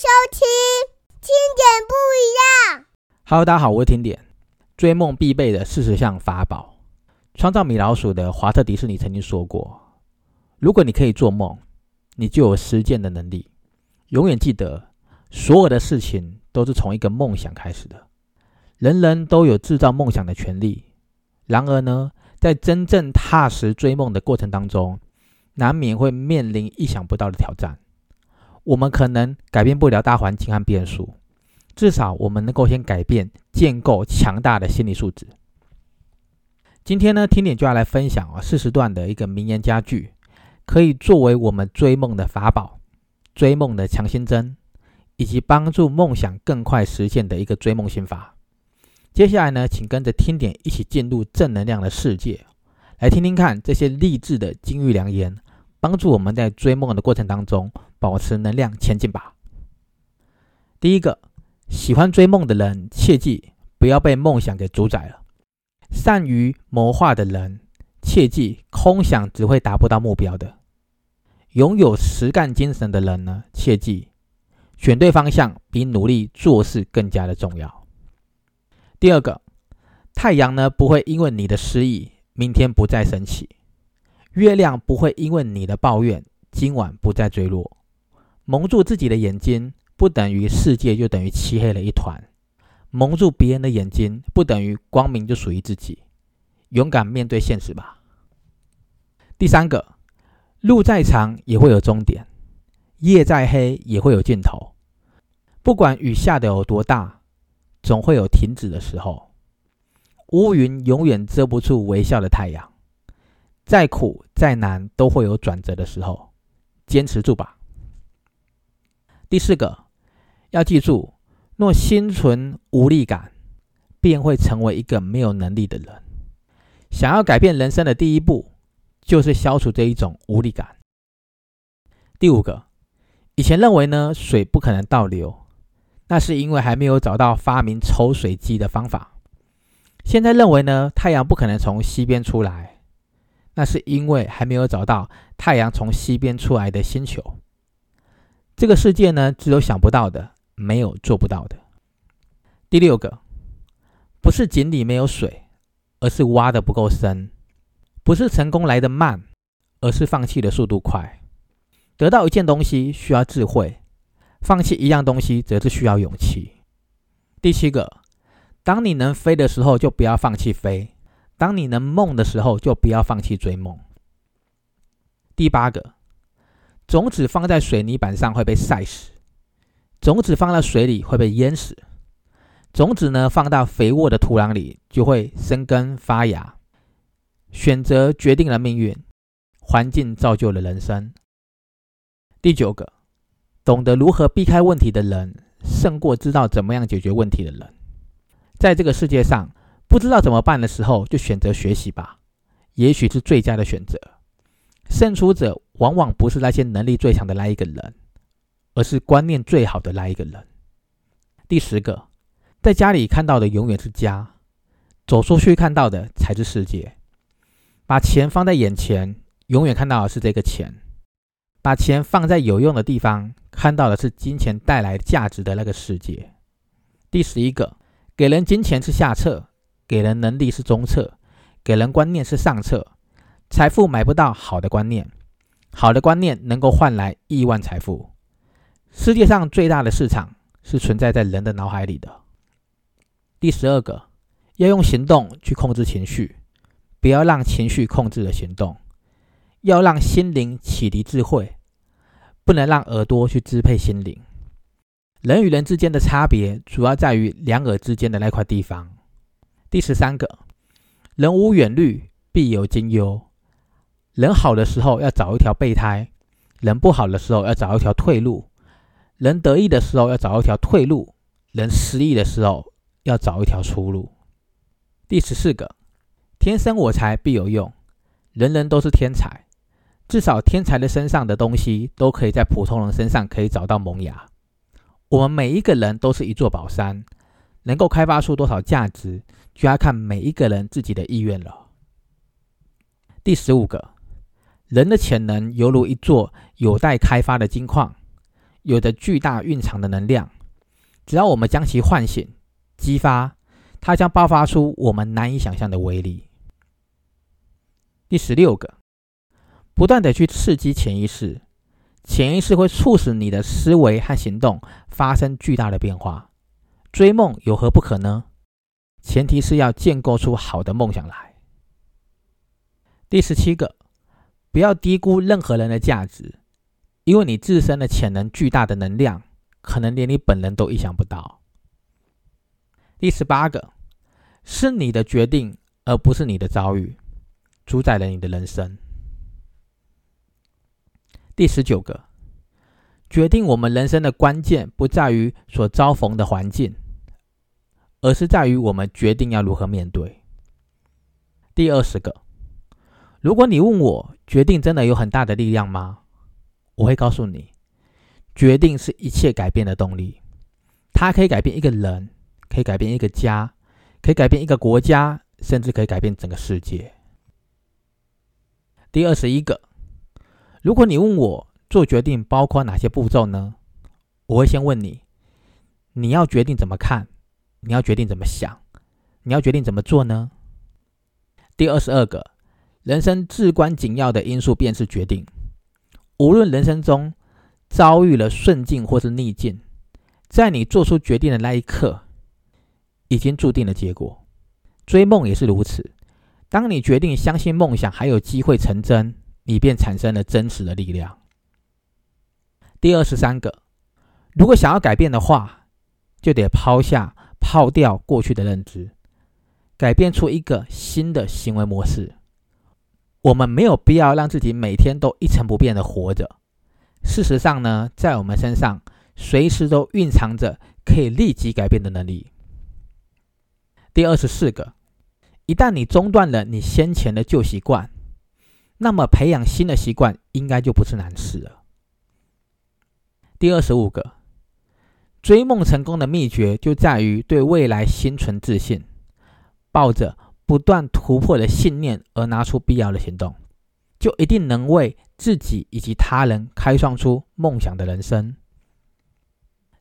收听听点不一样。Hello，大家好，我是听点。追梦必备的四十项法宝。创造米老鼠的华特迪士尼曾经说过：“如果你可以做梦，你就有实践的能力。永远记得，所有的事情都是从一个梦想开始的。人人都有制造梦想的权利。然而呢，在真正踏实追梦的过程当中，难免会面临意想不到的挑战。我们可能改变不了大环境和变数，至少我们能够先改变，建构强大的心理素质。今天呢，听点就要来分享啊四十段的一个名言佳句，可以作为我们追梦的法宝、追梦的强心针，以及帮助梦想更快实现的一个追梦心法。接下来呢，请跟着听点一起进入正能量的世界，来听听看这些励志的金玉良言。帮助我们在追梦的过程当中保持能量前进吧。第一个，喜欢追梦的人，切记不要被梦想给主宰了。善于谋划的人，切记空想只会达不到目标的。拥有实干精神的人呢，切记选对方向比努力做事更加的重要。第二个，太阳呢不会因为你的失意，明天不再升起。月亮不会因为你的抱怨今晚不再坠落。蒙住自己的眼睛，不等于世界就等于漆黑了一团；蒙住别人的眼睛，不等于光明就属于自己。勇敢面对现实吧。第三个，路再长也会有终点，夜再黑也会有尽头。不管雨下的有多大，总会有停止的时候。乌云永远遮不住微笑的太阳。再苦再难都会有转折的时候，坚持住吧。第四个，要记住，若心存无力感，便会成为一个没有能力的人。想要改变人生的第一步，就是消除这一种无力感。第五个，以前认为呢水不可能倒流，那是因为还没有找到发明抽水机的方法。现在认为呢太阳不可能从西边出来。那是因为还没有找到太阳从西边出来的星球。这个世界呢，只有想不到的，没有做不到的。第六个，不是井里没有水，而是挖的不够深；不是成功来的慢，而是放弃的速度快。得到一件东西需要智慧，放弃一样东西则是需要勇气。第七个，当你能飞的时候，就不要放弃飞。当你能梦的时候，就不要放弃追梦。第八个，种子放在水泥板上会被晒死，种子放在水里会被淹死。种子呢，放到肥沃的土壤里就会生根发芽。选择决定了命运，环境造就了人生。第九个，懂得如何避开问题的人，胜过知道怎么样解决问题的人。在这个世界上。不知道怎么办的时候，就选择学习吧，也许是最佳的选择。胜出者往往不是那些能力最强的那一个人，而是观念最好的那一个人。第十个，在家里看到的永远是家，走出去看到的才是世界。把钱放在眼前，永远看到的是这个钱；把钱放在有用的地方，看到的是金钱带来价值的那个世界。第十一个，给人金钱是下策。给人能力是中策，给人观念是上策。财富买不到好的观念，好的观念能够换来亿万财富。世界上最大的市场是存在在人的脑海里的。第十二个，要用行动去控制情绪，不要让情绪控制了行动。要让心灵启迪智慧，不能让耳朵去支配心灵。人与人之间的差别，主要在于两耳之间的那块地方。第十三个，人无远虑，必有近忧。人好的时候要找一条备胎，人不好的时候要找一条退路。人得意的时候要找一条退路，人失意的时候要找一条出路。第十四个，天生我材必有用。人人都是天才，至少天才的身上的东西都可以在普通人身上可以找到萌芽。我们每一个人都是一座宝山。能够开发出多少价值，就要看每一个人自己的意愿了。第十五个，人的潜能犹如一座有待开发的金矿，有着巨大蕴藏的能量，只要我们将其唤醒、激发，它将爆发出我们难以想象的威力。第十六个，不断的去刺激潜意识，潜意识会促使你的思维和行动发生巨大的变化。追梦有何不可呢？前提是要建构出好的梦想来。第十七个，不要低估任何人的价值，因为你自身的潜能巨大的能量，可能连你本人都意想不到。第十八个，是你的决定，而不是你的遭遇。主宰了你的人生。第十九个，决定我们人生的关键不在于所遭逢的环境，而是在于我们决定要如何面对。第二十个，如果你问我决定真的有很大的力量吗？我会告诉你，决定是一切改变的动力，它可以改变一个人，可以改变一个家，可以改变一个国家，甚至可以改变整个世界。第二十一个，如果你问我做决定包括哪些步骤呢？我会先问你，你要决定怎么看？你要决定怎么想？你要决定怎么做呢？第二十二个，人生至关紧要的因素便是决定。无论人生中遭遇了顺境或是逆境，在你做出决定的那一刻，已经注定了结果。追梦也是如此。当你决定相信梦想还有机会成真，你便产生了真实的力量。第二十三个，如果想要改变的话，就得抛下、抛掉过去的认知，改变出一个新的行为模式。我们没有必要让自己每天都一成不变的活着。事实上呢，在我们身上随时都蕴藏着可以立即改变的能力。第二十四个。一旦你中断了你先前的旧习惯，那么培养新的习惯应该就不是难事了。第二十五个，追梦成功的秘诀就在于对未来心存自信，抱着不断突破的信念而拿出必要的行动，就一定能为自己以及他人开创出梦想的人生。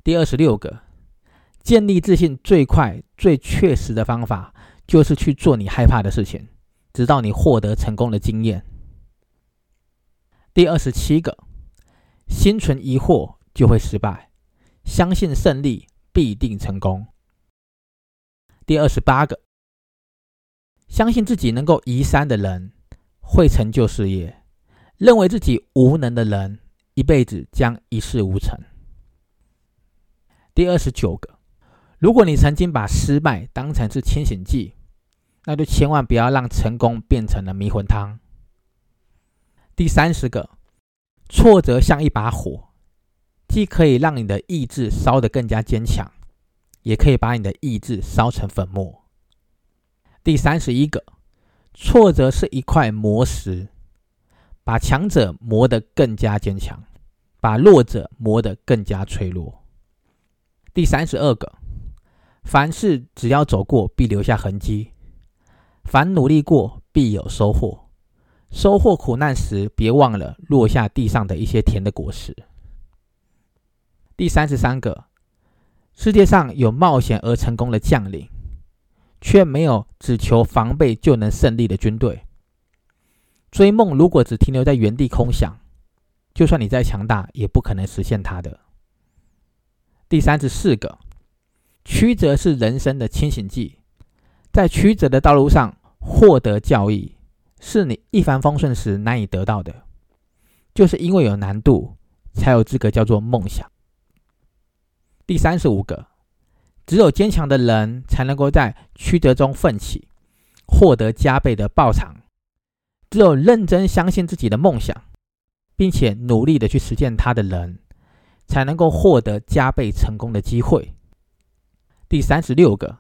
第二十六个，建立自信最快最确实的方法。就是去做你害怕的事情，直到你获得成功的经验。第二十七个，心存疑惑就会失败，相信胜利必定成功。第二十八个，相信自己能够移山的人会成就事业，认为自己无能的人一辈子将一事无成。第二十九个，如果你曾经把失败当成是清醒剂。那就千万不要让成功变成了迷魂汤。第三十个，挫折像一把火，既可以让你的意志烧得更加坚强，也可以把你的意志烧成粉末。第三十一个，挫折是一块磨石，把强者磨得更加坚强，把弱者磨得更加脆弱。第三十二个，凡事只要走过，必留下痕迹。凡努力过，必有收获。收获苦难时，别忘了落下地上的一些甜的果实。第三十三个，世界上有冒险而成功的将领，却没有只求防备就能胜利的军队。追梦如果只停留在原地空想，就算你再强大，也不可能实现它的。第三十四个，曲折是人生的清醒剂，在曲折的道路上。获得教益是你一帆风顺时难以得到的，就是因为有难度，才有资格叫做梦想。第三十五个，只有坚强的人才能够在曲折中奋起，获得加倍的报偿。只有认真相信自己的梦想，并且努力的去实践它的人，才能够获得加倍成功的机会。第三十六个，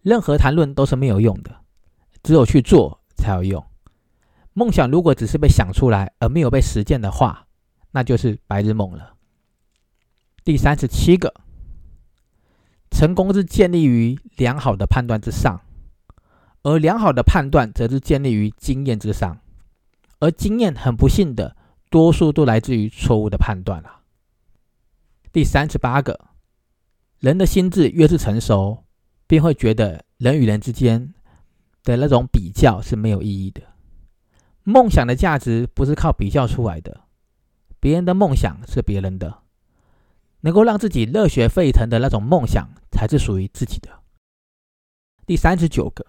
任何谈论都是没有用的。只有去做才有用。梦想如果只是被想出来而没有被实践的话，那就是白日梦了。第三十七个，成功是建立于良好的判断之上，而良好的判断则是建立于经验之上，而经验很不幸的多数都来自于错误的判断了。第三十八个，人的心智越是成熟，便会觉得人与人之间的那种比较是没有意义的。梦想的价值不是靠比较出来的，别人的梦想是别人的，能够让自己热血沸腾的那种梦想才是属于自己的。第三十九个，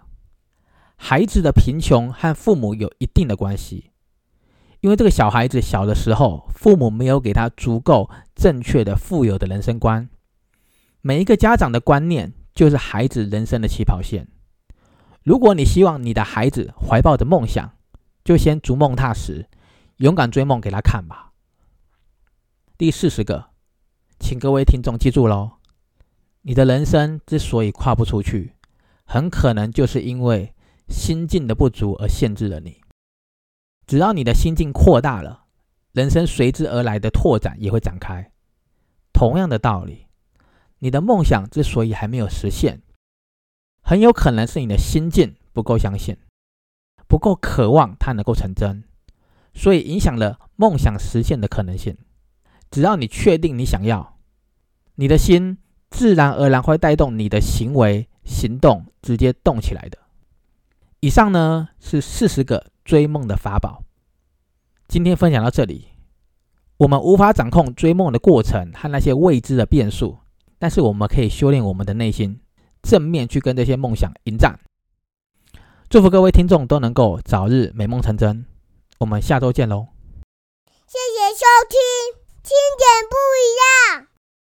孩子的贫穷和父母有一定的关系，因为这个小孩子小的时候，父母没有给他足够正确的、富有的人生观。每一个家长的观念就是孩子人生的起跑线。如果你希望你的孩子怀抱着梦想，就先逐梦踏实，勇敢追梦给他看吧。第四十个，请各位听众记住喽：你的人生之所以跨不出去，很可能就是因为心境的不足而限制了你。只要你的心境扩大了，人生随之而来的拓展也会展开。同样的道理，你的梦想之所以还没有实现，很有可能是你的心境不够相信。不够渴望它能够成真，所以影响了梦想实现的可能性。只要你确定你想要，你的心自然而然会带动你的行为行动，直接动起来的。以上呢是四十个追梦的法宝。今天分享到这里，我们无法掌控追梦的过程和那些未知的变数，但是我们可以修炼我们的内心，正面去跟这些梦想迎战。祝福各位听众都能够早日美梦成真，我们下周见喽！谢谢收听，听点不一样。